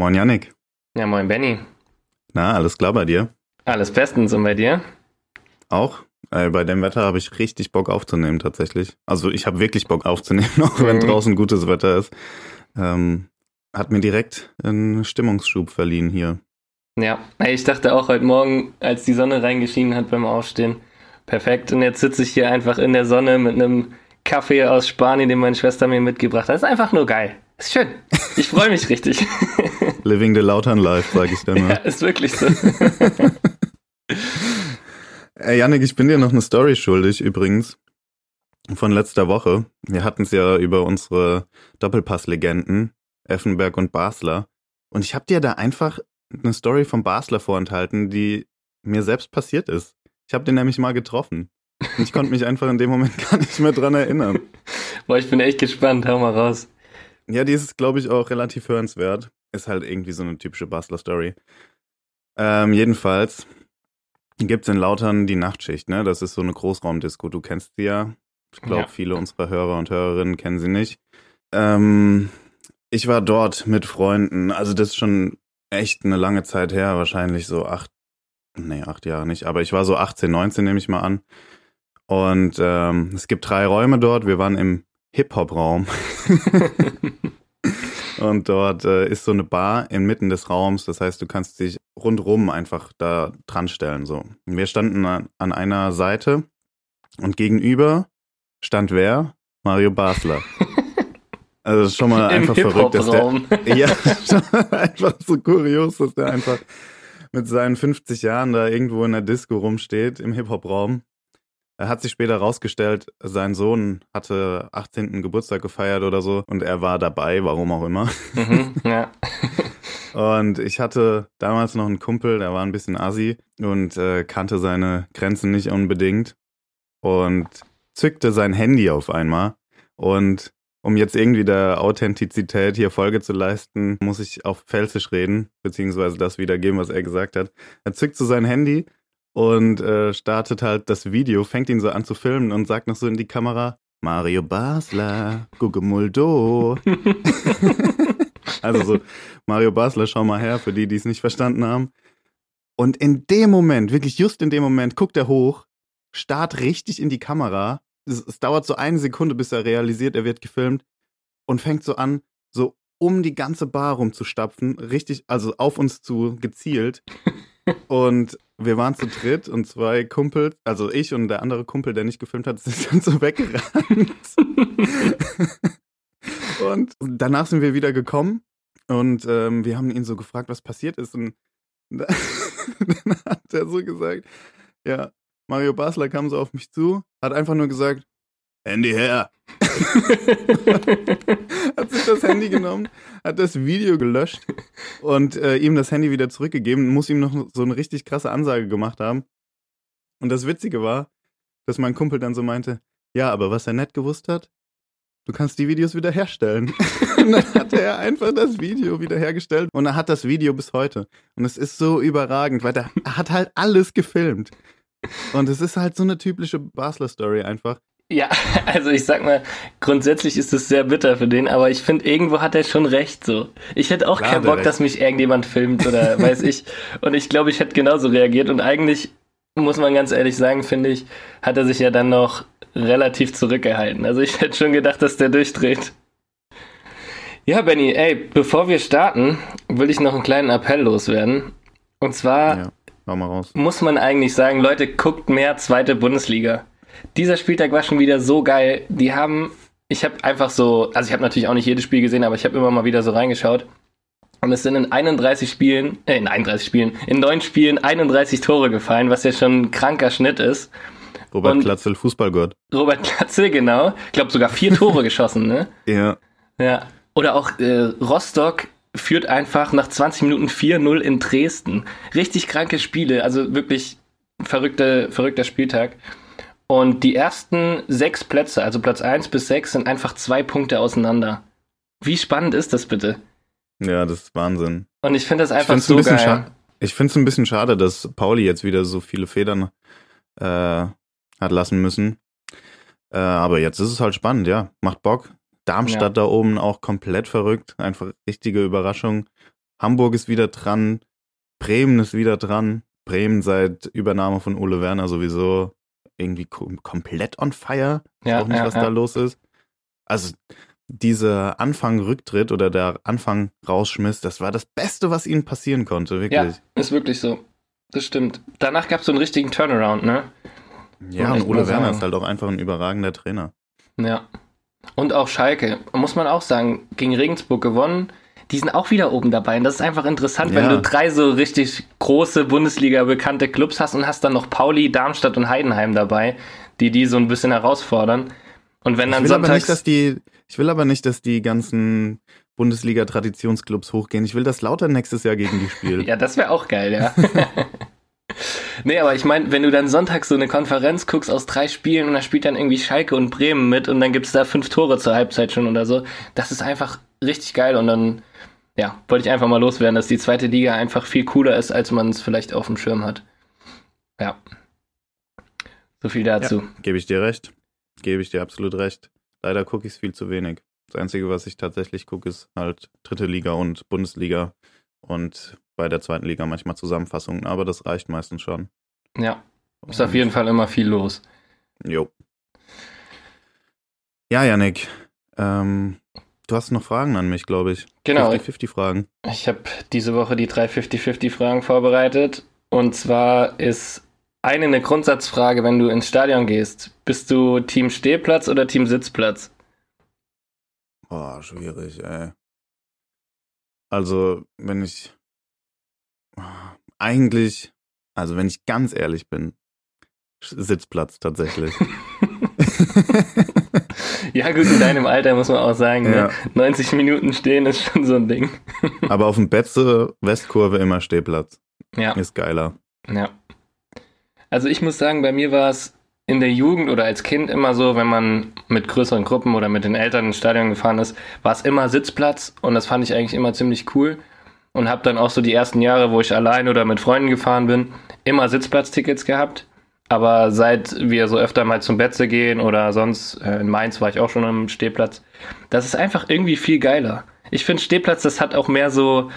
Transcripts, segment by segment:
Moin Yannick. Ja, moin Benny. Na, alles klar bei dir? Alles bestens und bei dir? Auch. Äh, bei dem Wetter habe ich richtig Bock aufzunehmen tatsächlich. Also ich habe wirklich Bock aufzunehmen, auch wenn Mhm. draußen gutes Wetter ist. Ähm, hat mir direkt einen Stimmungsschub verliehen hier. Ja, ich dachte auch heute Morgen, als die Sonne reingeschienen hat beim Aufstehen, perfekt. Und jetzt sitze ich hier einfach in der Sonne mit einem Kaffee aus Spanien, den meine Schwester mir mitgebracht hat. ist einfach nur geil. Ist schön. Ich freue mich richtig. Living the Lautern Life, sage ich dir ja, mal. ist wirklich so. Äh, Yannick, ich bin dir noch eine Story schuldig übrigens. Von letzter Woche. Wir hatten es ja über unsere Doppelpass-Legenden, Effenberg und Basler. Und ich habe dir da einfach eine Story vom Basler vorenthalten, die mir selbst passiert ist. Ich habe den nämlich mal getroffen. Und ich konnte mich einfach in dem Moment gar nicht mehr dran erinnern. Boah, ich bin echt gespannt. Hau mal raus. Ja, die ist, glaube ich, auch relativ hörenswert. Ist halt irgendwie so eine typische Basler-Story. Ähm, jedenfalls gibt's in Lautern die Nachtschicht, ne? Das ist so eine Großraumdisco. Du kennst sie ja. Ich glaube, Ja. viele unserer Hörer und Hörerinnen kennen sie nicht. Ähm, ich war dort mit Freunden. Also das ist schon echt eine lange Zeit her. Wahrscheinlich so acht, nee, acht Jahre nicht. Aber ich war so 18, 19, nehme ich mal an. Und ähm, es gibt drei Räume dort. Wir waren im Hip-Hop-Raum. Und dort äh, ist so eine Bar inmitten des Raums. Das heißt, du kannst dich rundrum einfach da dran stellen. So. Wir standen an, an einer Seite und gegenüber stand wer? Mario Basler. Also das ist schon mal einfach verrückt, dass der, ja, schon einfach so kurios, dass der einfach mit seinen 50 Jahren da irgendwo in der Disco rumsteht, im Hip-Hop-Raum. Er hat sich später rausgestellt, sein Sohn hatte 18. Geburtstag gefeiert oder so und er war dabei, warum auch immer. mhm, ja. Und ich hatte damals noch einen Kumpel, der war ein bisschen assi und äh, kannte seine Grenzen nicht unbedingt und zückte sein Handy auf einmal. Und um jetzt irgendwie der Authentizität hier Folge zu leisten, muss ich auf Pfälzisch reden, beziehungsweise das wiedergeben, was er gesagt hat. Er zückt so sein Handy und äh, startet halt das Video, fängt ihn so an zu filmen und sagt noch so in die Kamera, Mario Basler, Gugemuldo. Also so, Mario Basler, schau mal her, für die, die es nicht verstanden haben. Und in dem Moment, wirklich just in dem Moment, guckt er hoch, starrt richtig in die Kamera. Es, es dauert so eine Sekunde, bis er realisiert, er wird gefilmt und fängt so an, so um die ganze Bar rumzustapfen, richtig, also auf uns zu gezielt. Und wir waren zu dritt und zwei Kumpels, also ich und der andere Kumpel, der nicht gefilmt hat, sind dann so weggerannt. und danach sind wir wieder gekommen und ähm, wir haben ihn so gefragt, was passiert ist. Und dann hat er so gesagt, ja, Mario Basler kam so auf mich zu, hat einfach nur gesagt, Handy her. hat sich das Handy genommen, hat das Video gelöscht und äh, ihm das Handy wieder zurückgegeben, muss ihm noch so eine richtig krasse Ansage gemacht haben. Und das Witzige war, dass mein Kumpel dann so meinte, ja, aber was er nicht gewusst hat, du kannst die Videos wiederherstellen. und dann hat er einfach das Video wiederhergestellt und er hat das Video bis heute. Und es ist so überragend, weil er hat halt alles gefilmt. Und es ist halt so eine typische Basler-Story einfach. Ja, also ich sag mal, grundsätzlich ist es sehr bitter für den, aber ich finde, irgendwo hat er schon recht so. Ich hätte auch Klar keinen Bock, recht. dass mich irgendjemand filmt oder weiß ich. Und ich glaube, ich hätte genauso reagiert. Und eigentlich, muss man ganz ehrlich sagen, finde ich, hat er sich ja dann noch relativ zurückgehalten. Also ich hätte schon gedacht, dass der durchdreht. Ja, Benny, ey, bevor wir starten, will ich noch einen kleinen Appell loswerden. Und zwar Ja, muss man eigentlich sagen, Leute, guckt mehr zweite Bundesliga. Dieser Spieltag war schon wieder so geil. Die haben, ich habe einfach so, also ich habe natürlich auch nicht jedes Spiel gesehen, aber ich habe immer mal wieder so reingeschaut. Und es sind in 31 Spielen, äh, in 31 Spielen, in neun Spielen 31 Tore gefallen, was ja schon ein kranker Schnitt ist. Robert Und- Klatzel, Fußballgott. Robert Klatze, genau. Ich glaube sogar vier Tore geschossen, ne? Ja, Ja. Oder auch äh, Rostock führt einfach nach 20 Minuten 4-0 in Dresden. Richtig kranke Spiele, also wirklich verrückte, verrückter Spieltag. Und die ersten sechs Plätze, also Platz 1 bis 6, sind einfach zwei Punkte auseinander. Wie spannend ist das bitte? ja, das ist Wahnsinn. Und ich finde das einfach so ein geil. schade. Ich finde es ein bisschen schade, dass Pauli jetzt wieder so viele Federn äh, hat lassen müssen. Äh, aber jetzt ist es halt spannend, ja. Macht Bock. Darmstadt da oben auch komplett verrückt. Einfach richtige Überraschung. Hamburg ist wieder dran, Bremen ist wieder dran. Bremen seit Übernahme von Ole Werner sowieso irgendwie kom komplett on fire. Ja, auch nicht, ja, was ja. da los ist. Also dieser Anfang-Rücktritt oder der Anfang rausschmiss, das war das Beste, was ihnen passieren konnte, wirklich. Ja, ist wirklich so. Das stimmt. Danach gab es so einen richtigen Turnaround, ne? Ja, und echt Ole Werner ist halt auch einfach ein überragender Trainer. Ja. Und auch Schalke, muss man auch sagen, gegen Regensburg gewonnen. Die sind auch wieder oben dabei. Und das ist einfach interessant, wenn Ja. du drei so richtig große Bundesliga-bekannte Clubs hast und hast dann noch Pauli, Darmstadt und Heidenheim dabei, die die so ein bisschen herausfordern. Und wenn Ich dann will, aber nicht, dass die, ich will aber nicht, dass die ganzen Bundesliga-Traditionsclubs hochgehen. Ich will, dass Lauter nächstes Jahr gegen die spielt. Ja, das wäre auch geil, ja. nee, aber ich meine, wenn du dann sonntags so eine Konferenz guckst aus drei Spielen und da spielt dann irgendwie Schalke und Bremen mit und dann gibt's da fünf Tore zur Halbzeit schon oder so, das ist einfach richtig geil und dann, ja, wollte ich einfach mal loswerden, dass die zweite Liga einfach viel cooler ist, als man es vielleicht auf dem Schirm hat. Ja. So viel dazu. Gebe ich dir recht. Gebe ich dir absolut recht. Leider gucke ich es viel zu wenig. Das Einzige, was ich tatsächlich gucke, ist halt dritte Liga und Bundesliga und bei der zweiten Liga manchmal Zusammenfassungen, aber das reicht meistens schon. Ja, ist auf jeden Fall immer viel los. Jo. Ja, Yannick. Ähm, du hast noch Fragen an mich, glaube ich. Genau, 50-50 Fragen. Ich habe diese Woche die drei 50-50-Fragen vorbereitet. Und zwar ist eine eine Grundsatzfrage, wenn du ins Stadion gehst. Bist du Team Stehplatz oder Team Sitzplatz? Boah, schwierig, ey. Also, wenn ich eigentlich, also wenn ich ganz ehrlich bin, Sitzplatz tatsächlich. ja, gut, in deinem Alter muss man auch sagen, Ja. ne? 90 Minuten stehen ist schon so ein Ding. Aber auf dem Betze Westkurve immer Stehplatz. Ja, Ist geiler. ja. Also ich muss sagen, bei mir war es in der Jugend oder als Kind immer so, wenn man mit größeren Gruppen oder mit den Eltern ins Stadion gefahren ist, war es immer Sitzplatz und das fand ich eigentlich immer ziemlich cool. Und habe dann auch so die ersten Jahre, wo ich allein oder mit Freunden gefahren bin, immer Sitzplatztickets gehabt. Aber seit wir so öfter mal zum Betze gehen oder sonst, äh, in Mainz war ich auch schon am Stehplatz, das ist einfach irgendwie viel geiler. Ich finde Stehplatz, das hat auch mehr so,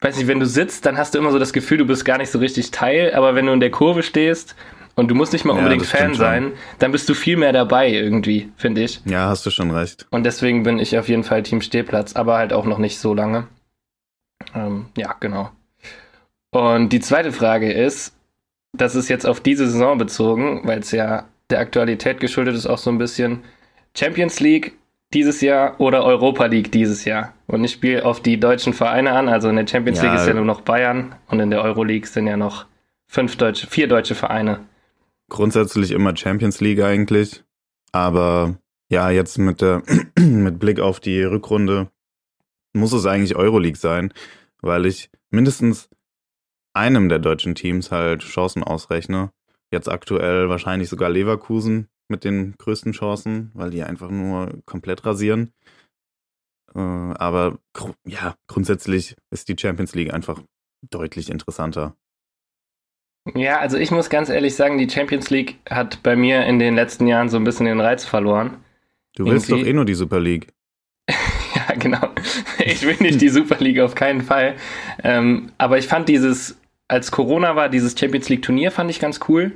weiß nicht, wenn du sitzt, dann hast du immer so das Gefühl, du bist gar nicht so richtig Teil, aber wenn du in der Kurve stehst und du musst nicht mal Ja, unbedingt das Fan sein, dann bist du viel mehr dabei irgendwie, finde ich. Ja, hast du schon recht. Und deswegen bin ich auf jeden Fall Team Stehplatz, aber halt auch noch nicht so lange. Ähm, ja, genau. Und die zweite Frage ist, das ist jetzt auf diese Saison bezogen, weil es ja der Aktualität geschuldet ist, auch so ein bisschen Champions League dieses Jahr oder Europa League dieses Jahr. Und ich spiele auf die deutschen Vereine an, also in der Champions Ja. League ist ja nur noch Bayern und in der Euroleague sind ja noch fünf deutsche, vier deutsche Vereine. Grundsätzlich immer Champions League eigentlich. Aber ja, jetzt mit der mit Blick auf die Rückrunde muss es eigentlich Euroleague sein, weil ich mindestens einem der deutschen Teams halt Chancen ausrechne. Jetzt aktuell wahrscheinlich sogar Leverkusen mit den größten Chancen, weil die einfach nur komplett rasieren. Äh, aber ja, grundsätzlich ist die Champions League einfach deutlich interessanter. Ja, also ich muss ganz ehrlich sagen, die Champions League hat bei mir in den letzten Jahren so ein bisschen den Reiz verloren. Du willst Irgendwie- doch eh nur die Super League. Ja, genau. Ich will nicht die Super League auf keinen Fall. Ähm, aber ich fand dieses, als Corona war, dieses Champions League Turnier fand ich ganz cool.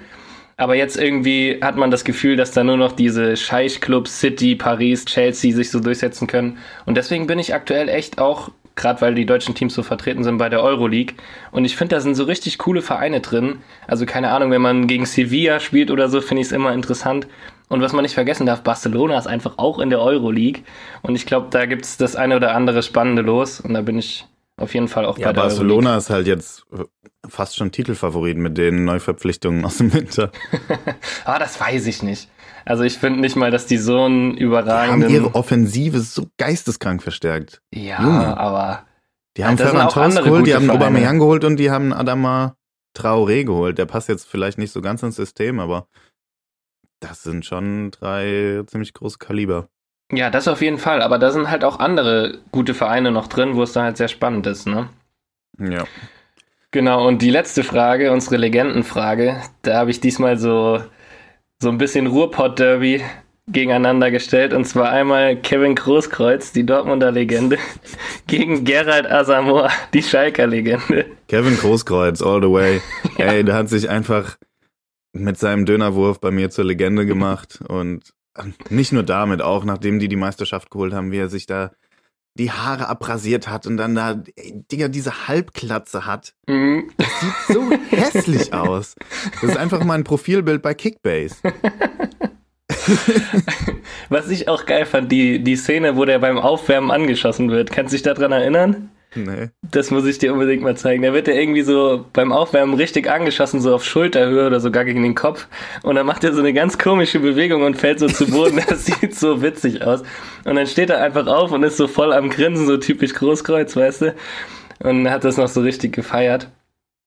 Aber jetzt irgendwie hat man das Gefühl, dass da nur noch diese Scheich-Clubs City, Paris, Chelsea sich so durchsetzen können. Und deswegen bin ich aktuell echt auch, gerade weil die deutschen Teams so vertreten sind, bei der Euroleague. Und ich finde, da sind so richtig coole Vereine drin. Also keine Ahnung, wenn man gegen Sevilla spielt oder so, finde ich es immer interessant. Und was man nicht vergessen darf, Barcelona ist einfach auch in der Euroleague. Und ich glaube, da gibt es das eine oder andere Spannende los. Und da bin ich auf jeden Fall auch Ja, bei der Barcelona ist halt jetzt äh, fast schon Titelfavorit mit den Neuverpflichtungen aus dem Winter. Euroleague. Ah, das weiß ich nicht. Also ich finde nicht mal, dass die so einen Die haben überragenden... ihre Offensive so geisteskrank verstärkt. ja, Junge. aber... Die haben Ja, Ferran Torres geholt, die haben Vereine. Aubameyang geholt und die haben Adama Traoré geholt. Der passt jetzt vielleicht nicht so ganz ins System, aber das sind schon drei ziemlich große Kaliber. Ja, das auf jeden Fall. Aber da sind halt auch andere gute Vereine noch drin, wo es dann halt sehr spannend ist, ne? Ja. Genau, und die letzte Frage, unsere Legendenfrage, da habe ich diesmal so, so ein bisschen Ruhrpott-Derby gegeneinander gestellt. Und zwar einmal Kevin Großkreuz, die Dortmunder Legende, gegen Gerald Asamoah, die Schalker Legende. Kevin Großkreuz, all the way. ja. Ey, der hat sich einfach mit seinem Dönerwurf bei mir zur Legende gemacht. Und nicht nur damit, auch nachdem die die Meisterschaft geholt haben, wie er sich da die Haare abrasiert hat und dann da, Digga, diese Halbklatze hat. Mhm. Das sieht so hässlich aus. Das ist einfach mal ein Profilbild bei Kickbase. Was ich auch geil fand, die, die Szene, wo der beim Aufwärmen angeschossen wird. Kannst du dich daran erinnern? Nee. Das muss ich dir unbedingt mal zeigen. Da wird er irgendwie so beim Aufwärmen richtig angeschossen, so auf Schulterhöhe oder sogar gegen den Kopf. Und dann macht er so eine ganz komische Bewegung und fällt so zu Boden. Das sieht so witzig aus. Und dann steht er einfach auf und ist so voll am Grinsen, so typisch Großkreuz, weißt du? Und hat das noch so richtig gefeiert.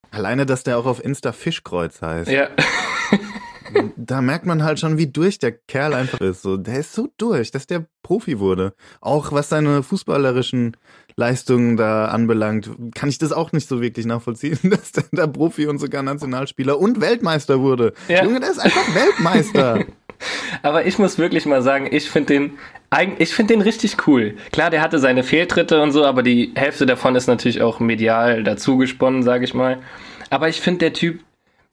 Alleine, dass der auch auf Insta Fischkreuz heißt. Ja. da merkt man halt schon, wie durch der Kerl einfach ist. So, der ist so durch, dass der Profi wurde. Auch was seine fußballerischen Leistungen da anbelangt, kann ich das auch nicht so wirklich nachvollziehen, dass der da Profi und sogar Nationalspieler und Weltmeister wurde. Ja. Junge, der ist einfach Weltmeister. Aber ich muss wirklich mal sagen, ich finde den, ich finde den richtig cool. Klar, der hatte seine Fehltritte und so, aber die Hälfte davon ist natürlich auch medial dazugesponnen, sage ich mal. Aber ich finde, der Typ,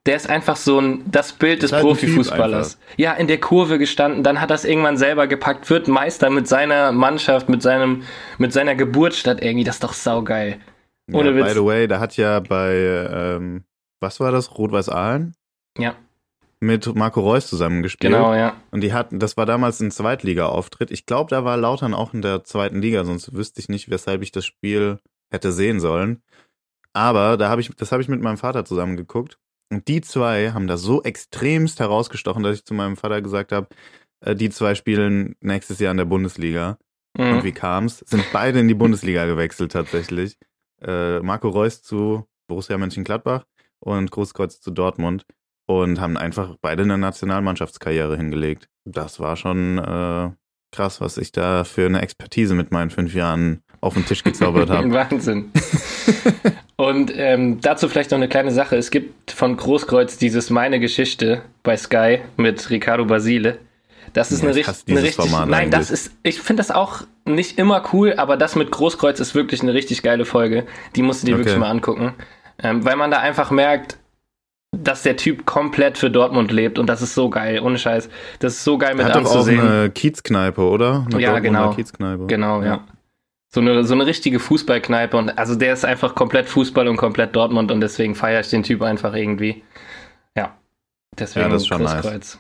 der ist einfach so ein, das Bild des halt Profifußballers. Ja, in der Kurve gestanden, dann hat es irgendwann selber gepackt, wird Meister mit seiner Mannschaft, mit seinem, mit seiner Geburtsstadt irgendwie, das ist doch saugeil. Ohne ja, Witz. By the way, da hat ja bei, ähm, was war das, Rot-Weiß Aalen? Ja. Mit Marco Reus zusammengespielt. Genau, ja. Und die hatten, das war damals ein Zweitliga-Auftritt. Ich glaube, da war Lautern auch in der zweiten Liga, sonst wüsste ich nicht, weshalb ich das Spiel hätte sehen sollen. Aber da habe ich, das habe ich mit meinem Vater zusammen geguckt. Und die zwei haben da so extremst herausgestochen, dass ich zu meinem Vater gesagt habe, äh, die zwei spielen nächstes Jahr in der Bundesliga. Mhm. Und wie kam's? Sind beide in die Bundesliga gewechselt tatsächlich. Äh, Marco Reus zu Borussia Mönchengladbach und Großkreuz zu Dortmund und haben einfach beide eine Nationalmannschaftskarriere hingelegt. Das war schon äh, krass, was ich da für eine Expertise mit meinen fünf Jahren auf den Tisch gezaubert habe. Wahnsinn. Und ähm, dazu vielleicht noch eine kleine Sache. Es gibt von Großkreuz dieses Meine Geschichte bei Sky mit Ricardo Basile. Das ist ja, eine, richt eine richtig. Format nein, eigentlich. das ist. Ich finde das auch nicht immer cool, aber das mit Großkreuz ist wirklich eine richtig geile Folge. Die musst du dir okay. wirklich mal angucken. Ähm, weil man da einfach merkt, dass der Typ komplett für Dortmund lebt und das ist so geil, ohne Scheiß. Das ist so geil mit er hat anzusehen. Doch auch eine Kiezkneipe, oder? Eine ja, genau. Kiezkneipe. Genau, ja. ja. So eine, so eine richtige Fußballkneipe und also der ist einfach komplett Fußball und komplett Dortmund und deswegen feiere ich den Typ einfach irgendwie. Ja. Deswegen ja, das ist schon nice.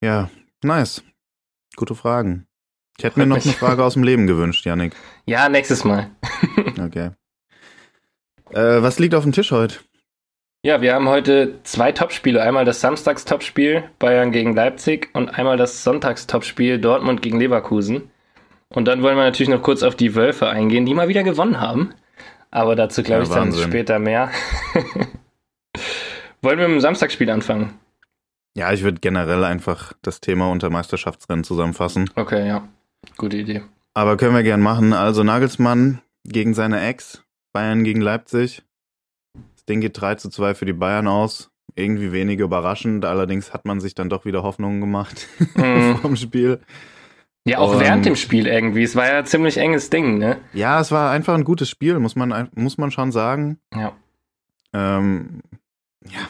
Ja, nice. Gute Fragen. Ich hätte mir noch eine Frage aus dem Leben gewünscht, Yannick. Ja, nächstes Mal. okay. Äh, was liegt auf dem Tisch heute? Ja, wir haben heute zwei Topspiele. Einmal das Samstags-Topspiel Bayern gegen Leipzig und einmal das Sonntags-Topspiel Dortmund gegen Leverkusen. Und dann wollen wir natürlich noch kurz auf die Wölfe eingehen, die mal wieder gewonnen haben. Aber dazu glaube ja, ich dann später mehr. wollen wir mit dem Samstagsspiel anfangen? Ja, ich würde generell einfach das Thema unter Meisterschaftsrennen zusammenfassen. Okay, ja. Gute Idee. Aber können wir gern machen. Also Nagelsmann gegen seine Ex, Bayern gegen Leipzig. Das Ding geht 3 zu 2 für die Bayern aus. Irgendwie wenig überraschend. Allerdings hat man sich dann doch wieder Hoffnungen gemacht mhm. vom Spiel. Ja, auch um, während dem Spiel irgendwie. Es war ja ein ziemlich enges Ding, ne? Ja, es war einfach ein gutes Spiel, muss man, muss man schon sagen. Ja. Ähm, ja.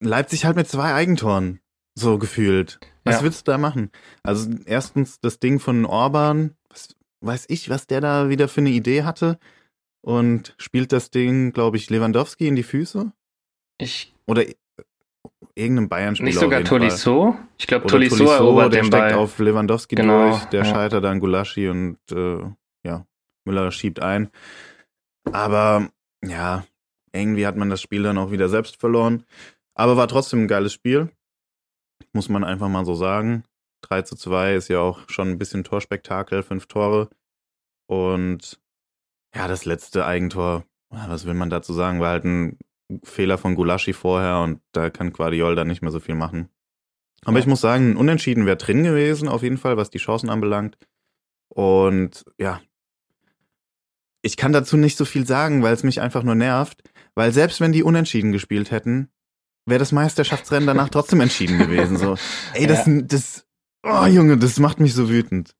Leipzig halt mit zwei Eigentoren, so gefühlt. Was ja. willst du da machen? Also, erstens das Ding von Orban, was weiß ich, was der da wieder für eine Idee hatte. Und spielt das Ding, glaube ich, Lewandowski in die Füße? Ich. Oder irgendeinem Bayern-Spieler. Nicht sogar Tolisso? Ich glaube, Tolisso, Tolisso erobert der den steckt Ball. auf Lewandowski genau, durch, der ja. scheitert an Gulaschi und äh, ja, Müller schiebt ein. Aber ja, irgendwie hat man das Spiel dann auch wieder selbst verloren. Aber war trotzdem ein geiles Spiel. Muss man einfach mal so sagen. 3 zu 2 ist ja auch schon ein bisschen Torspektakel, fünf Tore. Und ja, das letzte Eigentor, was will man dazu sagen, war halt ein Fehler von Gulaschi vorher und da kann Guardiol dann nicht mehr so viel machen. Aber ja. ich muss sagen, ein Unentschieden wäre drin gewesen, auf jeden Fall, was die Chancen anbelangt. Und ja, ich kann dazu nicht so viel sagen, weil es mich einfach nur nervt. Weil selbst wenn die unentschieden gespielt hätten, wäre das Meisterschaftsrennen danach trotzdem entschieden gewesen. So, ey, das, ja. das, oh Junge, das macht mich so wütend.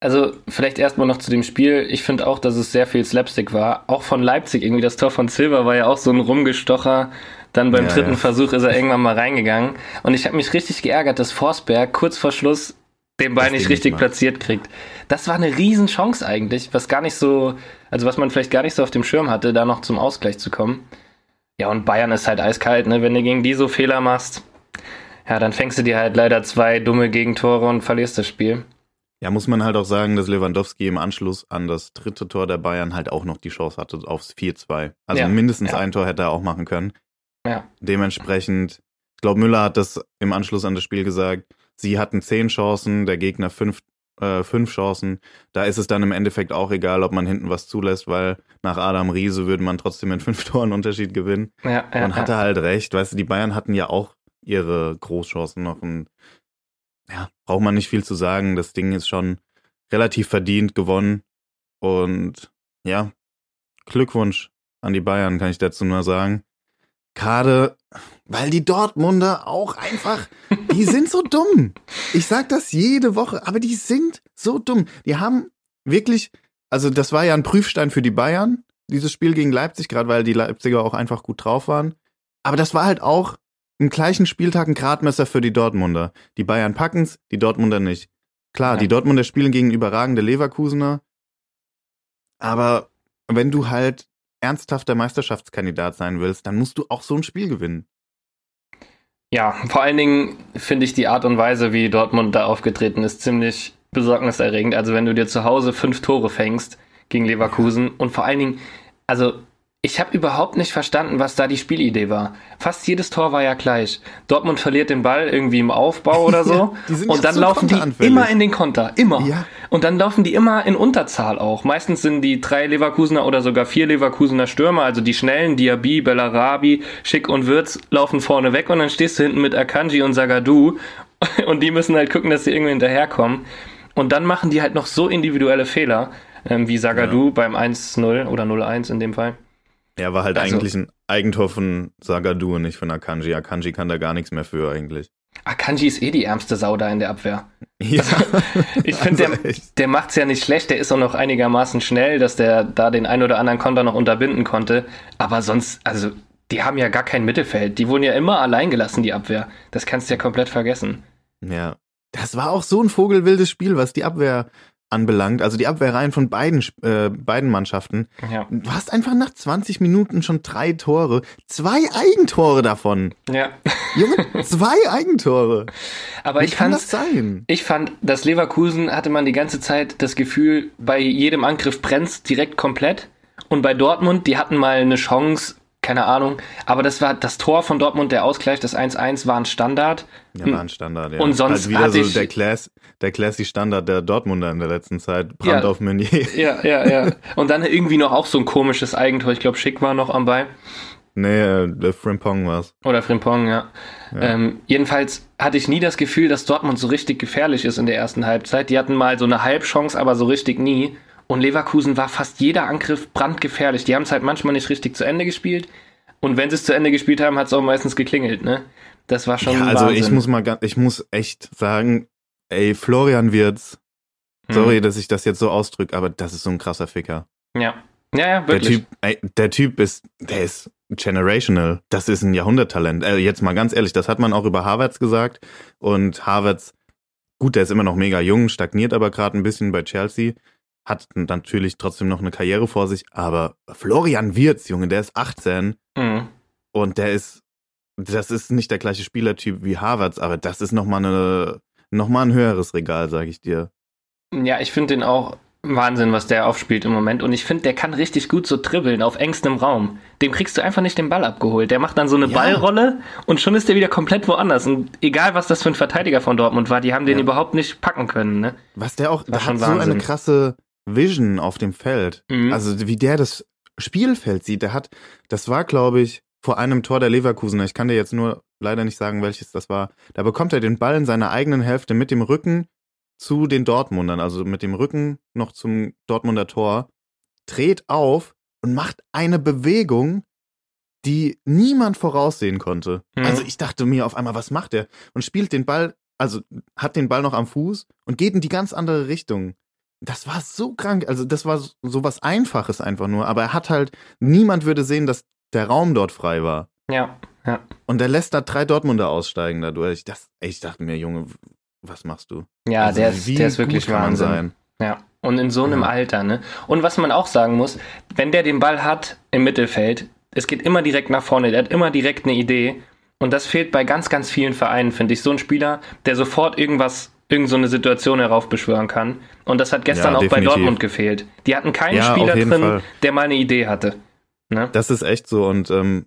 Also vielleicht erstmal noch zu dem Spiel. Ich finde auch, dass es sehr viel Slapstick war. Auch von Leipzig irgendwie. Das Tor von Silver war ja auch so ein Rumgestocher. Dann beim ja, dritten ja. Versuch ist er irgendwann mal reingegangen. Und ich habe mich richtig geärgert, dass Forsberg kurz vor Schluss den Ball nicht richtig nicht platziert kriegt. Das war eine Riesenchance eigentlich, was gar nicht so, also was man vielleicht gar nicht so auf dem Schirm hatte, da noch zum Ausgleich zu kommen. Ja, und Bayern ist halt eiskalt, ne? Wenn du gegen die so Fehler machst, ja, dann fängst du dir halt leider zwei dumme Gegentore und verlierst das Spiel. Ja, muss man halt auch sagen, dass Lewandowski im Anschluss an das dritte Tor der Bayern halt auch noch die Chance hatte aufs 4-2. Also ja, mindestens ja. ein Tor hätte er auch machen können. Ja. Dementsprechend, ich glaube, Müller hat das im Anschluss an das Spiel gesagt, sie hatten zehn Chancen, der Gegner fünf, äh, fünf Chancen. Da ist es dann im Endeffekt auch egal, ob man hinten was zulässt, weil nach Adam Riese würde man trotzdem in fünf Toren Unterschied gewinnen. Ja, ja, und hatte halt recht. Weißt du, die Bayern hatten ja auch ihre Großchancen noch und ja, braucht man nicht viel zu sagen. Das Ding ist schon relativ verdient gewonnen. Und ja, Glückwunsch an die Bayern, kann ich dazu nur sagen. Gerade, weil die Dortmunder auch einfach, die sind so dumm. Ich sag das jede Woche, aber die sind so dumm. Die haben wirklich, also das war ja ein Prüfstein für die Bayern, dieses Spiel gegen Leipzig, gerade weil die Leipziger auch einfach gut drauf waren. Aber das war halt auch im gleichen Spieltag ein Gradmesser für die Dortmunder. Die Bayern packen's, die Dortmunder nicht. Klar, ja. die Dortmunder spielen gegen überragende Leverkusener, aber wenn du halt ernsthafter Meisterschaftskandidat sein willst, dann musst du auch so ein Spiel gewinnen. Ja, vor allen Dingen finde ich die Art und Weise, wie Dortmund da aufgetreten ist, ziemlich besorgniserregend. Also wenn du dir zu Hause fünf Tore fängst gegen Leverkusen und vor allen Dingen, also ich habe überhaupt nicht verstanden, was da die Spielidee war. Fast jedes Tor war ja gleich. Dortmund verliert den Ball irgendwie im Aufbau oder so. ja, und dann so laufen die immer in den Konter. Immer. Ja. Und dann laufen die immer in Unterzahl auch. Meistens sind die drei Leverkusener oder sogar vier Leverkusener Stürmer, also die schnellen, Diaby, Bellarabi, Schick und Würz, laufen vorne weg und dann stehst du hinten mit Akanji und Sagadu und die müssen halt gucken, dass sie irgendwie hinterherkommen. Und dann machen die halt noch so individuelle Fehler, ähm, wie Sagadu ja. beim 1-0 oder 0-1 in dem Fall. Er war halt also, eigentlich ein Eigentor von Sagadu und nicht von Akanji. Akanji kann da gar nichts mehr für eigentlich. Akanji ist eh die ärmste Sau da in der Abwehr. Ja. Also, ich finde, also der, der macht es ja nicht schlecht. Der ist auch noch einigermaßen schnell, dass der da den ein oder anderen Konter noch unterbinden konnte. Aber sonst, also, die haben ja gar kein Mittelfeld. Die wurden ja immer allein gelassen, die Abwehr. Das kannst du ja komplett vergessen. Ja. Das war auch so ein vogelwildes Spiel, was die Abwehr anbelangt, also die Abwehrreihen von beiden, äh, beiden Mannschaften. Ja. Du hast einfach nach 20 Minuten schon drei Tore, zwei Eigentore davon. Ja. Junge, zwei Eigentore. Aber Wie ich kann das sein? Ich fand, dass Leverkusen hatte man die ganze Zeit das Gefühl, bei jedem Angriff brennt direkt komplett. Und bei Dortmund, die hatten mal eine Chance, keine Ahnung. Aber das war das Tor von Dortmund, der Ausgleich, das 1-1 war ein Standard. Ja, war ein Standard, ja. Und sonst also wieder so ich, der, Class, der Classy Standard der Dortmunder in der letzten Zeit. Brand ja, auf Meunier. Ja, ja, ja. Und dann irgendwie noch auch so ein komisches Eigentor. Ich glaube, Schick war noch am Ball. Nee, äh, Frimpong war's. Oder Frimpong, ja. ja. Ähm, jedenfalls hatte ich nie das Gefühl, dass Dortmund so richtig gefährlich ist in der ersten Halbzeit. Die hatten mal so eine Halbchance, aber so richtig nie. Und Leverkusen war fast jeder Angriff brandgefährlich. Die haben es halt manchmal nicht richtig zu Ende gespielt. Und wenn sie es zu Ende gespielt haben, hat es auch meistens geklingelt, ne? Das war schon. Ja, also Wahnsinn. ich muss mal, ich muss echt sagen, ey, Florian Wirtz, hm. sorry, hm. dass ich das jetzt so ausdrücke, aber das ist so ein krasser Ficker. Ja. Ja, ja, wirklich. Der Typ, ey, der Typ ist, der ist generational. Das ist ein Jahrhunderttalent. Äh, jetzt mal ganz ehrlich, das hat man auch über Harvards gesagt. Und Harvards, gut, der ist immer noch mega jung, stagniert aber gerade ein bisschen bei Chelsea hat natürlich trotzdem noch eine Karriere vor sich, aber Florian Wirz, Junge, der ist 18 mhm. und der ist, das ist nicht der gleiche Spielertyp wie Harvards, aber das ist nochmal eine, nochmal ein höheres Regal, sag ich dir. Ja, ich finde den auch Wahnsinn, was der aufspielt im Moment. Und ich finde, der kann richtig gut so dribbeln auf engstem Raum. Dem kriegst du einfach nicht den Ball abgeholt. Der macht dann so eine ja. Ballrolle und schon ist der wieder komplett woanders. Und egal, was das für ein Verteidiger von Dortmund war, die haben den überhaupt nicht packen können. Ne? Was der auch, der hat so eine krasse Vision auf dem Feld. Mhm. Also wie der das Spielfeld sieht, der hat, das war, glaube ich, vor einem Tor der Leverkusener. Ich kann dir jetzt nur leider nicht sagen, welches das war. Da bekommt er den Ball in seiner eigenen Hälfte mit dem Rücken zu den Dortmundern, also mit dem Rücken noch zum Dortmunder Tor, dreht auf und macht eine Bewegung, die niemand voraussehen konnte. Mhm. Also ich dachte mir auf einmal, was macht der? Und spielt den Ball, also hat den Ball noch am Fuß und geht in die ganz andere Richtung. Das war so krank. Also das war so was Einfaches einfach nur. Aber er hat halt, niemand würde sehen, dass der Raum dort frei war. Ja, ja. Und er lässt da drei Dortmunder aussteigen dadurch. Das, ich dachte mir, Junge, was machst du? Ja, Also der, ist, der ist wirklich kann Wahnsinn. sein. Ja. Und in so einem Ja. Alter, ne? Und was man auch sagen muss, wenn der den Ball hat im Mittelfeld, es geht immer direkt nach vorne, der hat immer direkt eine Idee. Und das fehlt bei ganz, ganz vielen Vereinen, finde ich. So ein Spieler, der sofort irgendwas, irgend so eine Situation heraufbeschwören kann. Und das hat gestern Ja, auch bei definitiv. Dortmund gefehlt. Die hatten keinen Ja, Spieler drin, Fall. der mal eine Idee hatte. Ne? Das ist echt so. Und ähm,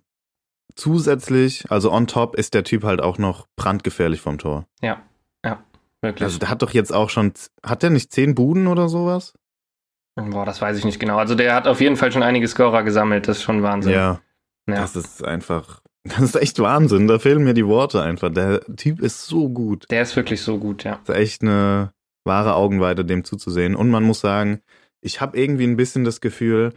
zusätzlich, also on top, ist der Typ halt auch noch brandgefährlich vom Tor. Ja, ja, wirklich. Also der hat doch jetzt auch schon, hat der nicht zehn Buden oder sowas? Boah, das weiß ich nicht genau. Also der hat auf jeden Fall schon einige Scorer gesammelt, das ist schon Wahnsinn. Ja, ja. das ist einfach, das ist echt Wahnsinn. Da fehlen mir die Worte einfach. Der Typ ist so gut. Der ist wirklich so gut, ja. Das ist echt eine wahre Augenweide, dem zuzusehen. Und man muss sagen, ich habe irgendwie ein bisschen das Gefühl,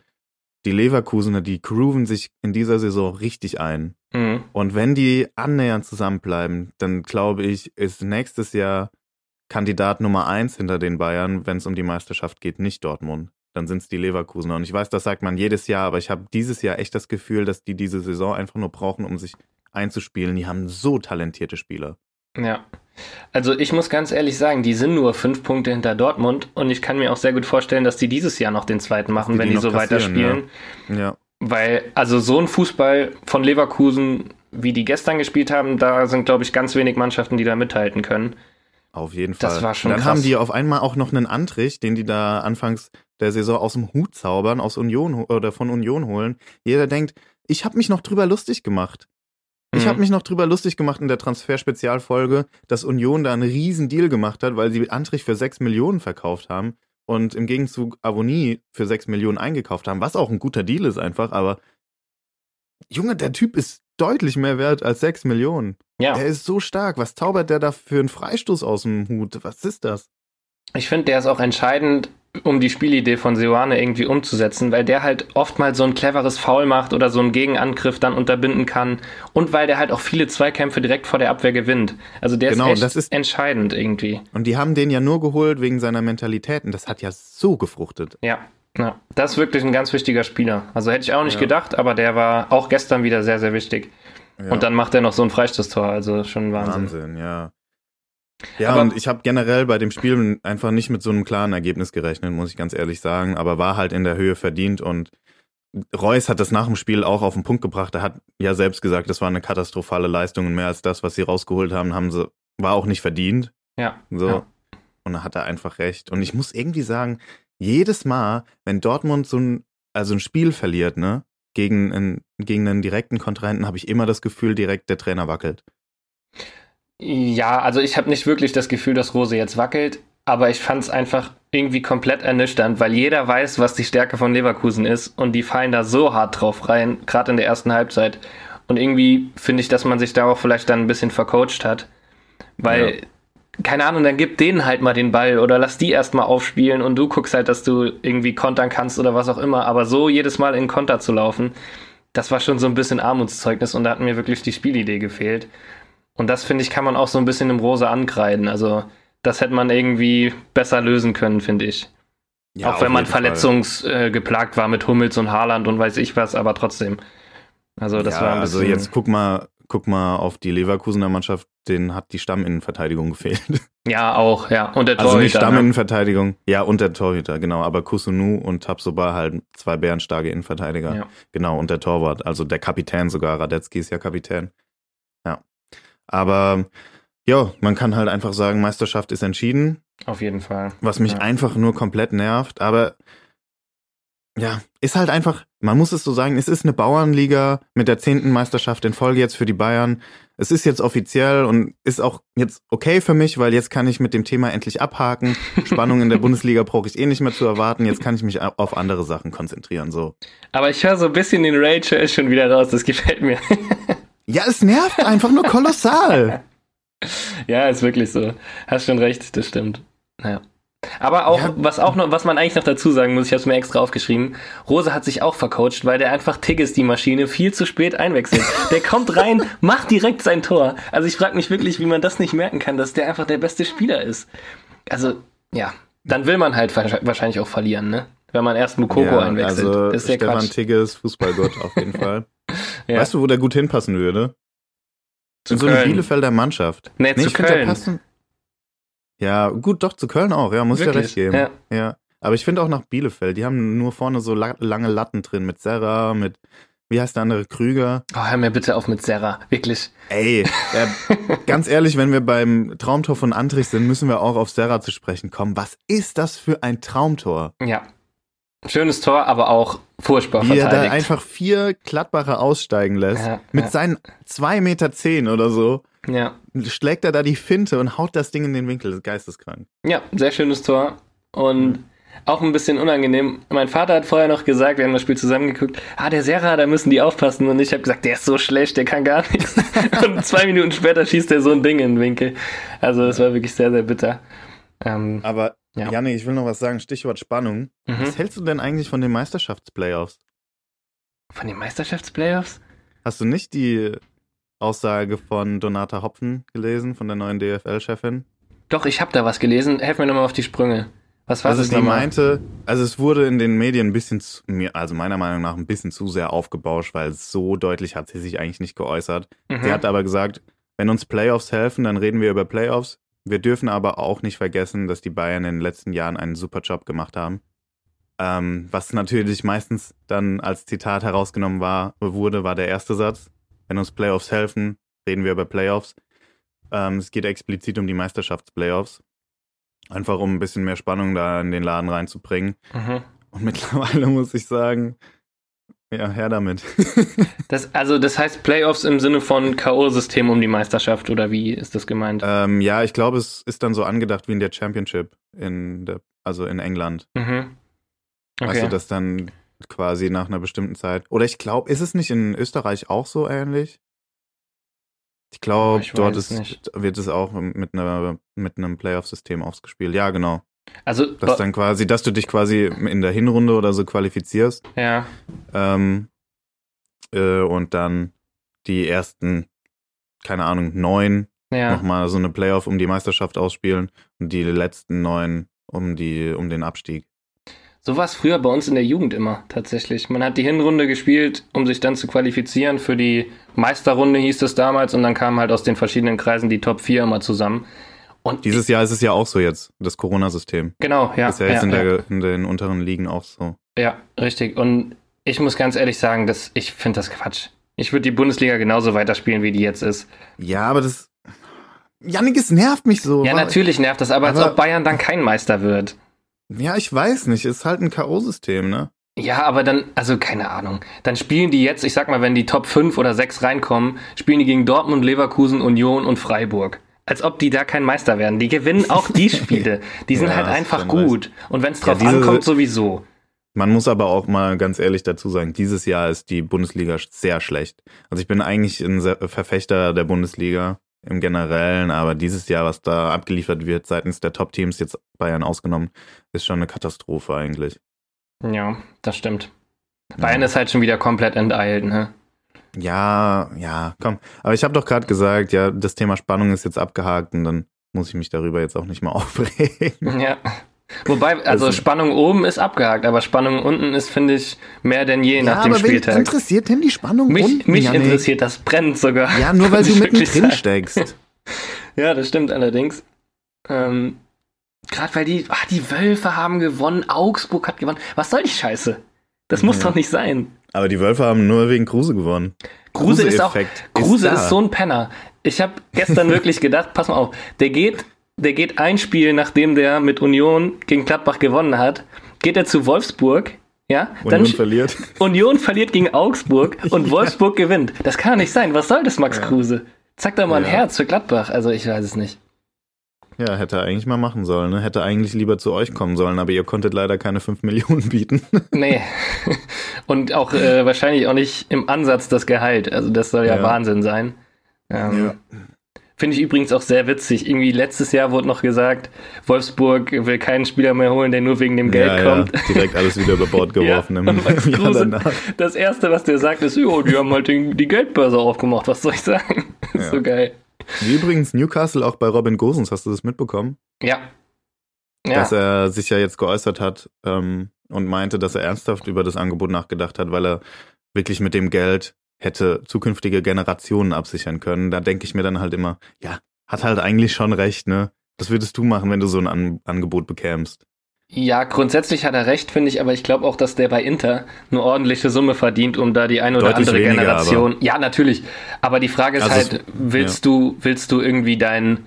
die Leverkusener, die grooven sich in dieser Saison richtig ein. Mhm. Und wenn die annähernd zusammenbleiben, dann glaube ich, ist nächstes Jahr Kandidat Nummer eins hinter den Bayern, wenn es um die Meisterschaft geht, nicht Dortmund. Dann sind es die Leverkusener. Und ich weiß, das sagt man jedes Jahr, aber ich habe dieses Jahr echt das Gefühl, dass die diese Saison einfach nur brauchen, um sich einzuspielen. Die haben so talentierte Spieler. Ja. Also ich muss ganz ehrlich sagen, die sind nur fünf Punkte hinter Dortmund und ich kann mir auch sehr gut vorstellen, dass die dieses Jahr noch den zweiten machen, die wenn die die so weiterspielen. Ja, Weil, also so ein Fußball von Leverkusen, wie die gestern gespielt haben, da sind, glaube ich, ganz wenig Mannschaften, die da mithalten können. Auf jeden Fall. Das war schon Dann krass. haben die auf einmal auch noch einen Antrich, den die da anfangs der Saison aus dem Hut zaubern, aus Union oder von Union holen. Jeder denkt, ich habe mich noch drüber lustig gemacht. Ich Mhm. habe mich noch drüber lustig gemacht in der Transfer-Spezialfolge, dass Union da einen riesen Deal gemacht hat, weil sie Antrich für 6 Millionen verkauft haben und im Gegenzug Avonie für 6 Millionen eingekauft haben, was auch ein guter Deal ist einfach, aber Junge, der Typ ist deutlich mehr wert als 6 Millionen. Ja, Der ist so stark. Was zaubert der da für einen Freistoß aus dem Hut? Was ist das? ich finde, der ist auch entscheidend, um die Spielidee von Seoane irgendwie umzusetzen, weil der halt oftmals so ein cleveres Foul macht oder so einen Gegenangriff dann unterbinden kann und weil der halt auch viele Zweikämpfe direkt vor der Abwehr gewinnt. Also der Genau, ist echt das ist- entscheidend irgendwie. Und die haben den ja nur geholt wegen seiner Mentalität. Und das hat ja so gefruchtet. Ja, ja, das ist wirklich ein ganz wichtiger Spieler. Also hätte ich auch nicht Ja. gedacht, aber der war auch gestern wieder sehr, sehr wichtig. Ja. Und dann macht er noch so ein Freistoßtor, also schon Wahnsinn. Wahnsinn, ja. Ja, Aber- und ich habe generell bei dem Spiel einfach nicht mit so einem klaren Ergebnis gerechnet, muss ich ganz ehrlich sagen. Aber war halt in der Höhe verdient. Und Reus hat das nach dem Spiel auch auf den Punkt gebracht. Er hat ja selbst gesagt, das war eine katastrophale Leistung. Und mehr als das, was sie rausgeholt haben, haben sie, war auch nicht verdient. Ja, So. Ja. Und da hat er einfach recht. Und ich muss irgendwie sagen, jedes Mal, wenn Dortmund so ein, also ein Spiel verliert, ne, gegen einen, gegen einen direkten Kontrahenten, habe ich immer das Gefühl, direkt der Trainer wackelt. Ja, also ich habe nicht wirklich das Gefühl, dass Rose jetzt wackelt, aber ich fand es einfach irgendwie komplett ernüchternd, weil jeder weiß, was die Stärke von Leverkusen ist und die fallen da so hart drauf rein, gerade in der ersten Halbzeit. Und irgendwie finde ich, dass man sich da auch vielleicht dann ein bisschen vercoacht hat, weil, keine Ahnung, dann gib denen halt mal den Ball oder lass die erstmal aufspielen und du guckst halt, dass du irgendwie kontern kannst oder was auch immer, aber so jedes Mal in Konter zu laufen, das war schon so ein bisschen Armutszeugnis und da hat mir wirklich die Spielidee gefehlt. Und das, finde ich, kann man auch so ein bisschen im Rosa ankreiden. Also, das hätte man irgendwie besser lösen können, finde ich. auch wenn man verletzungsgeplagt war mit Hummels und Haaland und weiß ich was, aber trotzdem. Also, das ja, war ein also bisschen. jetzt guck mal, guck mal auf die Leverkusener Mannschaft, denen hat die Stamminnenverteidigung gefehlt. ja, auch, ja. Und der Also nicht Torhüter, ne? Stamminnenverteidigung, ja, und der Torhüter, genau. Aber Kusunu und Tabsoba halt zwei bärenstarke Innenverteidiger. Ja. Genau, und der Torwart, also der Kapitän sogar, Radetzky ist ja Kapitän. Ja. Aber ja, man kann halt einfach sagen, Meisterschaft ist entschieden, Auf jeden Fall. was mich Ja. einfach nur komplett nervt. Aber ja, ist halt einfach, man muss es so sagen, es ist eine Bauernliga mit der zehnten Meisterschaft in Folge jetzt für die Bayern. Es ist jetzt offiziell und ist auch jetzt okay für mich, weil jetzt kann ich mit dem Thema endlich abhaken. Spannung in der Bundesliga brauche ich eh nicht mehr zu erwarten. Jetzt kann ich mich auf andere Sachen konzentrieren. So. Aber ich höre so ein bisschen den Rage ist schon wieder raus. Das gefällt mir. Ja, es nervt einfach nur kolossal. ja, ist wirklich so. Hast schon recht, das stimmt. Ja. Aber auch, ja. was auch noch, was man eigentlich noch dazu sagen muss, ich habe es mir extra aufgeschrieben, Rose hat sich auch vercoacht, weil der einfach Tigges die Maschine viel zu spät einwechselt. Der kommt rein, macht direkt sein Tor. Also ich frage mich wirklich, wie man das nicht merken kann, dass der einfach der beste Spieler ist. Also, ja, dann will man halt wahrscheinlich auch verlieren, ne? Wenn man erst Mukoko ja, einwechselt. Also das ist der Stefan Quatsch. Tigges, Fußballgott auf jeden Fall. ja. Weißt du, wo der gut hinpassen würde? Zu In so eine Bielefelder Mannschaft. Nee, nee zu Köln. Ja, gut, doch, zu Köln auch, ja, muss ich ja recht geben. Ja. ja. Aber ich finde auch nach Bielefeld, die haben nur vorne so la lange Latten drin mit Serra, mit, wie heißt der andere, Krüger. Oh, hör mir bitte auf mit Serra, wirklich. Ey, äh, ganz ehrlich, wenn wir beim Traumtor von Antrich sind, müssen wir auch auf Serra zu sprechen kommen. Was ist das für ein Traumtor? Ja. Schönes Tor, aber auch furchtbar Wie verteidigt. er da einfach vier Gladbacher aussteigen lässt. Ja, mit ja. seinen zwei Meter zehn oder so. Ja. Schlägt er da die Finte und haut das Ding in den Winkel. Das ist geisteskrank. Ja, sehr schönes Tor. Und mhm. auch ein bisschen unangenehm. Mein Vater hat vorher noch gesagt, wir haben das Spiel zusammengeguckt, ah, der Serra, da müssen die aufpassen. Und ich habe gesagt, der ist so schlecht, der kann gar nichts. und zwei Minuten später schießt er so ein Ding in den Winkel. Also das war wirklich sehr, sehr bitter. Ähm, Aber, ja. Janik, ich will noch was sagen. Stichwort Spannung. Mhm. Was hältst du denn eigentlich von den Meisterschaftsplayoffs? Von den Meisterschaftsplayoffs? Hast du nicht die Aussage von Donata Hopfen gelesen, von der neuen DFL-Chefin? Doch, ich habe da was gelesen. Helf mir nochmal auf die Sprünge. Was war also das nochmal? meinte, also es wurde in den Medien ein bisschen, zu, also meiner Meinung nach ein bisschen zu sehr aufgebauscht, weil so deutlich hat sie sich eigentlich nicht geäußert. Mhm. Sie hat aber gesagt, wenn uns Playoffs helfen, dann reden wir über Playoffs. Wir dürfen aber auch nicht vergessen, dass die Bayern in den letzten Jahren einen super Job gemacht haben. Ähm, was natürlich meistens dann als Zitat herausgenommen war, wurde, war der erste Satz. Wenn uns Playoffs helfen, reden wir über Playoffs. Ähm, es geht explizit um die Meisterschaftsplayoffs. Einfach um ein bisschen mehr Spannung da in den Laden reinzubringen. Mhm. Und mittlerweile muss ich sagen, ja, her damit. das, also das heißt Playoffs im Sinne von K.O.-System um die Meisterschaft oder wie ist das gemeint? Ähm, ja, ich glaube, es ist dann so angedacht wie in der Championship in der, also in England. Mhm. Okay. Du, dass dann quasi nach einer bestimmten Zeit. Oder ich glaube, ist es nicht in Österreich auch so ähnlich? Ich glaube, dort ist, wird es auch mit, einer, mit einem Playoff-System ausgespielt. Ja, genau. Also, dass dann quasi, dass du dich quasi in der Hinrunde oder so qualifizierst. Ja. Ähm, äh, und dann die ersten, keine Ahnung, neun ja. nochmal so eine Playoff um die Meisterschaft ausspielen und die letzten neun um die, um den Abstieg. So war es früher bei uns in der Jugend immer tatsächlich. Man hat die Hinrunde gespielt, um sich dann zu qualifizieren für die Meisterrunde, hieß es damals, und dann kamen halt aus den verschiedenen Kreisen die Top 4 immer zusammen. Und Dieses Jahr ist es ja auch so jetzt, das Corona-System. Genau, ja. Ist ja jetzt ja, in, der, ja. in, den unteren Ligen auch so. Ja, richtig. Und ich muss ganz ehrlich sagen, dass ich finde das Quatsch. Ich würde die Bundesliga genauso weiterspielen, wie die jetzt ist. Ja, aber das. Janik, es nervt mich so. Ja, natürlich nervt das, aber, aber als ob Bayern dann kein Meister wird. Ja, ich weiß nicht. Ist halt ein K.O.-System, ne? Ja, aber dann, also keine Ahnung. Dann spielen die jetzt, ich sag mal, wenn die Top 5 oder 6 reinkommen, spielen die gegen Dortmund, Leverkusen, Union und Freiburg. Als ob die da kein Meister werden. Die gewinnen auch die Spiele. Die sind ja, halt einfach gut. Und wenn es drauf ja, diese, ankommt, sowieso. Man muss aber auch mal ganz ehrlich dazu sagen, dieses Jahr ist die Bundesliga sehr schlecht. Also ich bin eigentlich ein Verfechter der Bundesliga im Generellen, aber dieses Jahr, was da abgeliefert wird seitens der Top-Teams, jetzt Bayern ausgenommen, ist schon eine Katastrophe eigentlich. Ja, das stimmt. Bayern ja. ist halt schon wieder komplett enteilt, ne? Ja, ja, komm. Aber ich habe doch gerade gesagt, ja, das Thema Spannung ist jetzt abgehakt und dann muss ich mich darüber jetzt auch nicht mehr aufregen. Ja. Wobei, also Spannung oben ist abgehakt, aber Spannung unten ist, finde ich, mehr denn je ja, nach dem aber Spieltag. Wen interessiert denn die Spannung mich, unten? Mich Janik? interessiert das brennt sogar. Ja, nur weil du mittendrin steckst. ja, das stimmt allerdings. Ähm, Gerade weil die, ach, die Wölfe haben gewonnen, Augsburg hat gewonnen. Was soll die Scheiße? Das muss ja. doch nicht sein. Aber die Wölfe haben nur wegen Kruse gewonnen. Kruse, Kruse ist auch, Kruse ist, ist so ein Penner. Ich habe gestern wirklich gedacht, pass mal auf, der geht der geht ein Spiel, nachdem der mit Union gegen Gladbach gewonnen hat, geht er zu Wolfsburg. Ja, Union dann verliert. Union verliert gegen Augsburg und Wolfsburg ja. gewinnt. Das kann nicht sein. Was soll das, Max ja. Kruse? Zack da mal ja. ein Herz für Gladbach. Also ich weiß es nicht. Ja, hätte er eigentlich mal machen sollen. Ne? Hätte eigentlich lieber zu euch kommen sollen, aber ihr konntet leider keine 5 Millionen bieten. nee. Und auch äh, wahrscheinlich auch nicht im Ansatz das Gehalt. Also das soll ja, Wahnsinn sein. Ähm, ja. Finde ich übrigens auch sehr witzig. Irgendwie letztes Jahr wurde noch gesagt, Wolfsburg will keinen Spieler mehr holen, der nur wegen dem Geld ja, kommt. Ja, direkt alles wieder über Bord geworfen Ja, im, Jahr danach. das erste, was der sagt, ist, jo, die haben halt den, die Geldbörse aufgemacht. Was soll ich sagen? Ja. so geil. Wie übrigens Newcastle auch bei Robin Gosens, hast du das mitbekommen? Ja. Ja. Dass er sich ja jetzt geäußert hat ähm, und meinte, dass er ernsthaft über das Angebot nachgedacht hat, weil er wirklich mit dem Geld hätte zukünftige Generationen absichern können. Da denke ich mir dann halt immer, ja, hat halt eigentlich schon recht, ne? Was würdest du machen, wenn du so ein An Angebot bekämst? Ja, grundsätzlich hat er recht, finde ich, aber ich glaube auch, dass der bei Inter eine ordentliche Summe verdient, um da die ein oder Deutlich andere weniger, Generation. Ja, natürlich. Aber die Frage ist Also es- halt, willst du, willst du irgendwie dein,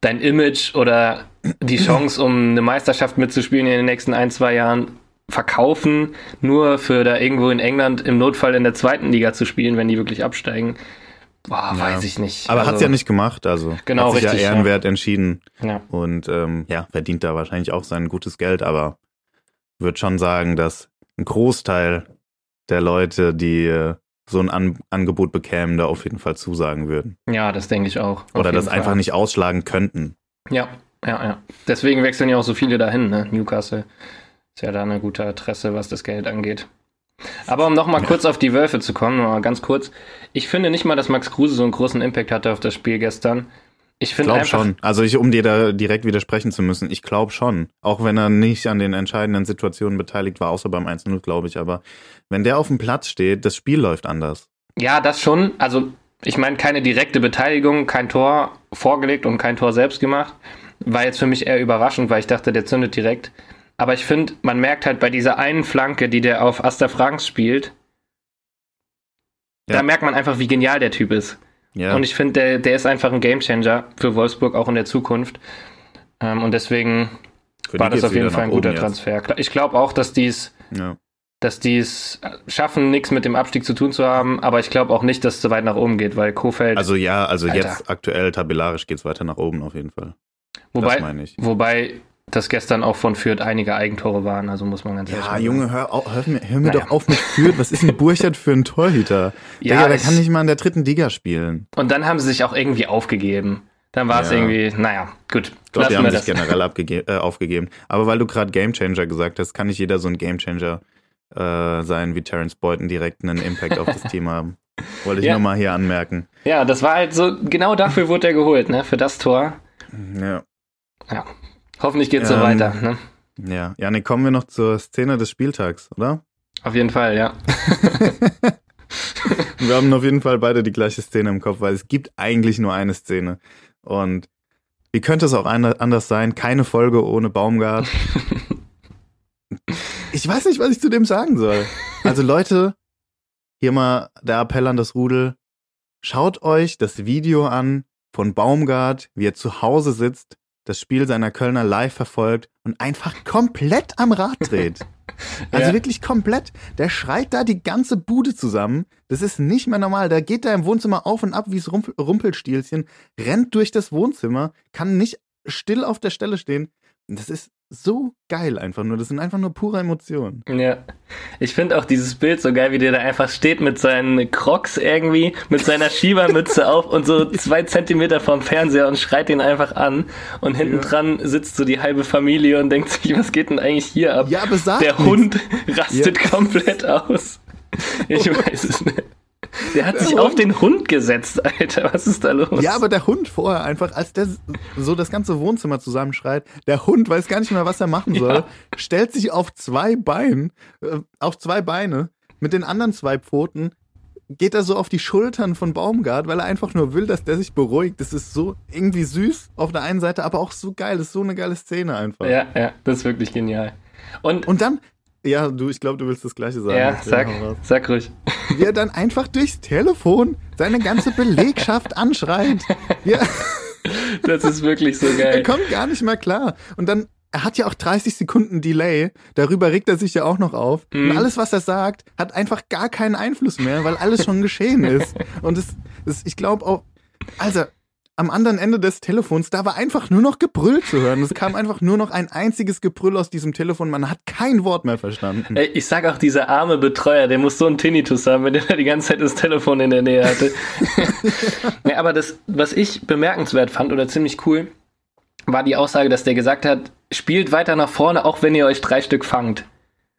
dein Image oder die Chance, um eine Meisterschaft mitzuspielen in den nächsten ein, zwei Jahren verkaufen, nur für da irgendwo in England im Notfall in der zweiten Liga zu spielen, wenn die wirklich absteigen? Boah, Ja. weiß ich nicht. Aber Also, hat's ja nicht gemacht, also Genau, hat sich richtig, ja ja. ehrenwert entschieden Ja. und ähm, ja, verdient da wahrscheinlich auch sein gutes Geld, aber würde schon sagen, dass ein Großteil der Leute, die äh, so ein An Angebot bekämen, da auf jeden Fall zusagen würden. ja, das denke ich auch. Oder das Fall. einfach nicht ausschlagen könnten. Ja, ja, ja. Deswegen wechseln ja auch so viele dahin, ne? Newcastle ist ja da eine gute Adresse, was das Geld angeht. Aber um nochmal kurz auf die Wölfe zu kommen, nur mal ganz kurz. Ich finde nicht mal, dass Max Kruse so einen großen Impact hatte auf das Spiel gestern. Ich finde glaube schon. Also ich, um dir da direkt widersprechen zu müssen, ich glaube schon. Auch wenn er nicht an den entscheidenden Situationen beteiligt war, außer beim 1-0, glaube ich. Aber wenn der auf dem Platz steht, das Spiel läuft anders. ja, das schon. Also, ich meine, keine direkte Beteiligung, kein Tor vorgelegt und kein Tor selbst gemacht. War jetzt für mich eher überraschend, weil ich dachte, der zündet direkt. Aber ich finde, man merkt halt bei dieser einen Flanke, die der auf Asta Franks spielt, Ja. da merkt man einfach, wie genial der Typ ist. Ja. Und ich finde, der, der ist einfach ein Gamechanger für Wolfsburg, auch in der Zukunft. Ähm, und deswegen Für war das auf jeden Fall ein guter jetzt. Transfer. Ich glaube auch, dass die es Ja. dass es schaffen, nichts mit dem Abstieg zu tun zu haben, aber ich glaube auch nicht, dass es so weit nach oben geht, weil Kofeld, Also ja, also Alter. jetzt aktuell tabellarisch geht's weiter nach oben auf jeden Fall. das wobei, meine ich. wobei das gestern auch von Fürth einige Eigentore waren, also muss man ganz ehrlich Ja, sagen. Junge, hör, au- hör, mir, hör mir Naja. doch auf mit Fürth. Was ist ein Burchard für ein Torhüter? Ja, Digga, der es- kann nicht mal in der dritten Liga spielen. Und dann haben sie sich auch irgendwie aufgegeben. Dann war es Ja. irgendwie, naja, gut, glaube, die haben wir sich das. generell abgege äh, aufgegeben. Aber weil du gerade Gamechanger gesagt hast, kann nicht jeder so ein Gamechanger äh, sein wie Terence Boyden direkt einen Impact auf das Team haben. Wollte ich Ja. nur mal hier anmerken. Ja, das war halt so, genau dafür wurde er geholt, ne, für das Tor. Ja. Hoffentlich geht's so Ähm, weiter, ne? Ja, Janik, kommen wir noch zur Szene des Spieltags, oder? Auf jeden Fall, ja. Wir haben auf jeden Fall beide die gleiche Szene im Kopf, weil es gibt eigentlich nur eine Szene. Und wie könnte es auch anders sein? Keine Folge ohne Baumgart. Ich weiß nicht, was ich zu dem sagen soll. Also Leute, hier mal der Appell an das Rudel. Schaut euch das Video an von Baumgart, wie er zu Hause sitzt, das Spiel seiner Kölner live verfolgt und einfach komplett am Rad dreht. Also Ja. wirklich komplett. Der schreit da die ganze Bude zusammen. Das ist nicht mehr normal. Der geht da im Wohnzimmer auf und ab wie das Rumpel Rumpelstilzchen, rennt durch das Wohnzimmer, kann nicht still auf der Stelle stehen. Das ist so geil einfach nur. Das sind einfach nur pure Emotionen. Ja. Ich finde auch dieses Bild so geil, wie der da einfach steht mit seinen Crocs irgendwie, mit seiner Schiebermütze auf und so zwei Zentimeter vom Fernseher und schreit ihn einfach an. Und hinten Ja. dran sitzt so die halbe Familie und denkt sich, was geht denn eigentlich hier ab? Ja, aber sag der nichts. Hund rastet komplett aus. Ich weiß es nicht. Der hat Der sich Hund- auf den Hund gesetzt, Alter. Was ist da los? Ja, aber der Hund vorher einfach, als der so das ganze Wohnzimmer zusammenschreit, der Hund weiß gar nicht mehr, was er machen soll, Ja. stellt sich auf zwei Beinen, äh, auf zwei Beine, mit den anderen zwei Pfoten, geht er so auf die Schultern von Baumgart, weil er einfach nur will, dass der sich beruhigt. Das ist so irgendwie süß auf der einen Seite, aber auch so geil. Das ist so eine geile Szene einfach. ja, ja, das ist wirklich genial. Und, Und dann, ja, du, ich glaube, du willst das Gleiche sagen. ja, sag, sag ruhig. Wie er dann einfach durchs Telefon seine ganze Belegschaft anschreit. Ja. Das ist wirklich so Er geil. kommt gar nicht mehr klar. Und dann, er hat ja auch 30 Sekunden Delay. Darüber regt er sich ja auch noch auf. Mhm. Und alles, was er sagt, hat einfach gar keinen Einfluss mehr, weil alles schon geschehen ist. Und es, es ich glaube auch, also, am anderen Ende des Telefons, da war einfach nur noch Gebrüll zu hören. Es kam einfach nur noch ein einziges Gebrüll aus diesem Telefon. Man hat kein Wort mehr verstanden. Ey, ich sag auch, dieser arme Betreuer, der muss so einen Tinnitus haben, wenn der die ganze Zeit das Telefon in der Nähe hatte. ja, aber das, was ich bemerkenswert fand oder ziemlich cool, war die Aussage, dass der gesagt hat, spielt weiter nach vorne, auch wenn ihr euch drei Stück fangt.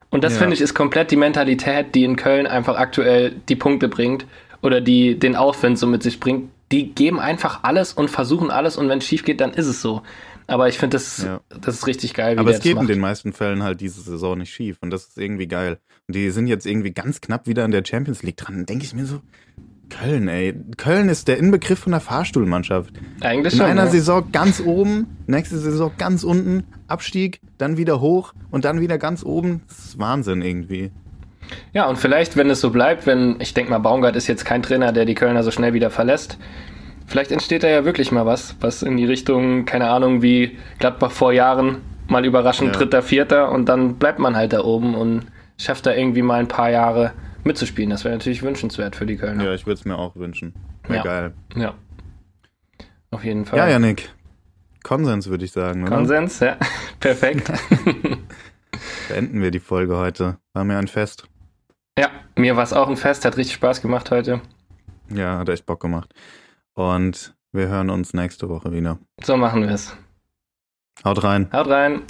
Und das ja. finde ich ist komplett die Mentalität, die in Köln einfach aktuell die Punkte bringt oder die den Aufwind so mit sich bringt. Die geben einfach alles und versuchen alles und wenn es schief geht, dann ist es so. Aber ich finde, das, ja. das ist richtig geil. Aber es geht in den meisten Fällen halt diese Saison nicht schief und das ist irgendwie geil. Und die sind jetzt irgendwie ganz knapp wieder in der Champions League dran. Dann denke ich mir so, Köln, ey. Köln ist der Inbegriff von der Fahrstuhlmannschaft. Eigentlich In schon. In einer ja. Saison ganz oben, nächste Saison ganz unten, Abstieg, dann wieder hoch und dann wieder ganz oben. Das ist Wahnsinn irgendwie. Ja, und vielleicht, wenn es so bleibt, wenn, ich denke mal, Baumgart ist jetzt kein Trainer, der die Kölner so schnell wieder verlässt. Vielleicht entsteht da ja wirklich mal was, was in die Richtung, keine Ahnung, wie Gladbach vor Jahren, mal überraschend ja. dritter, vierter und dann bleibt man halt da oben und schafft da irgendwie mal ein paar Jahre mitzuspielen. Das wäre natürlich wünschenswert für die Kölner. Ja, ich würde es mir auch wünschen. Wäre ja. geil. Ja. Auf jeden Fall. Ja, Janik. Konsens, würde ich sagen. Oder? Konsens, ja. Perfekt. Beenden wir die Folge heute. War mir ein Fest. Ja, mir war es auch ein Fest. Hat richtig Spaß gemacht heute. Ja, hat echt Bock gemacht. Und wir hören uns nächste Woche wieder. So machen wir es. Haut rein. Haut rein.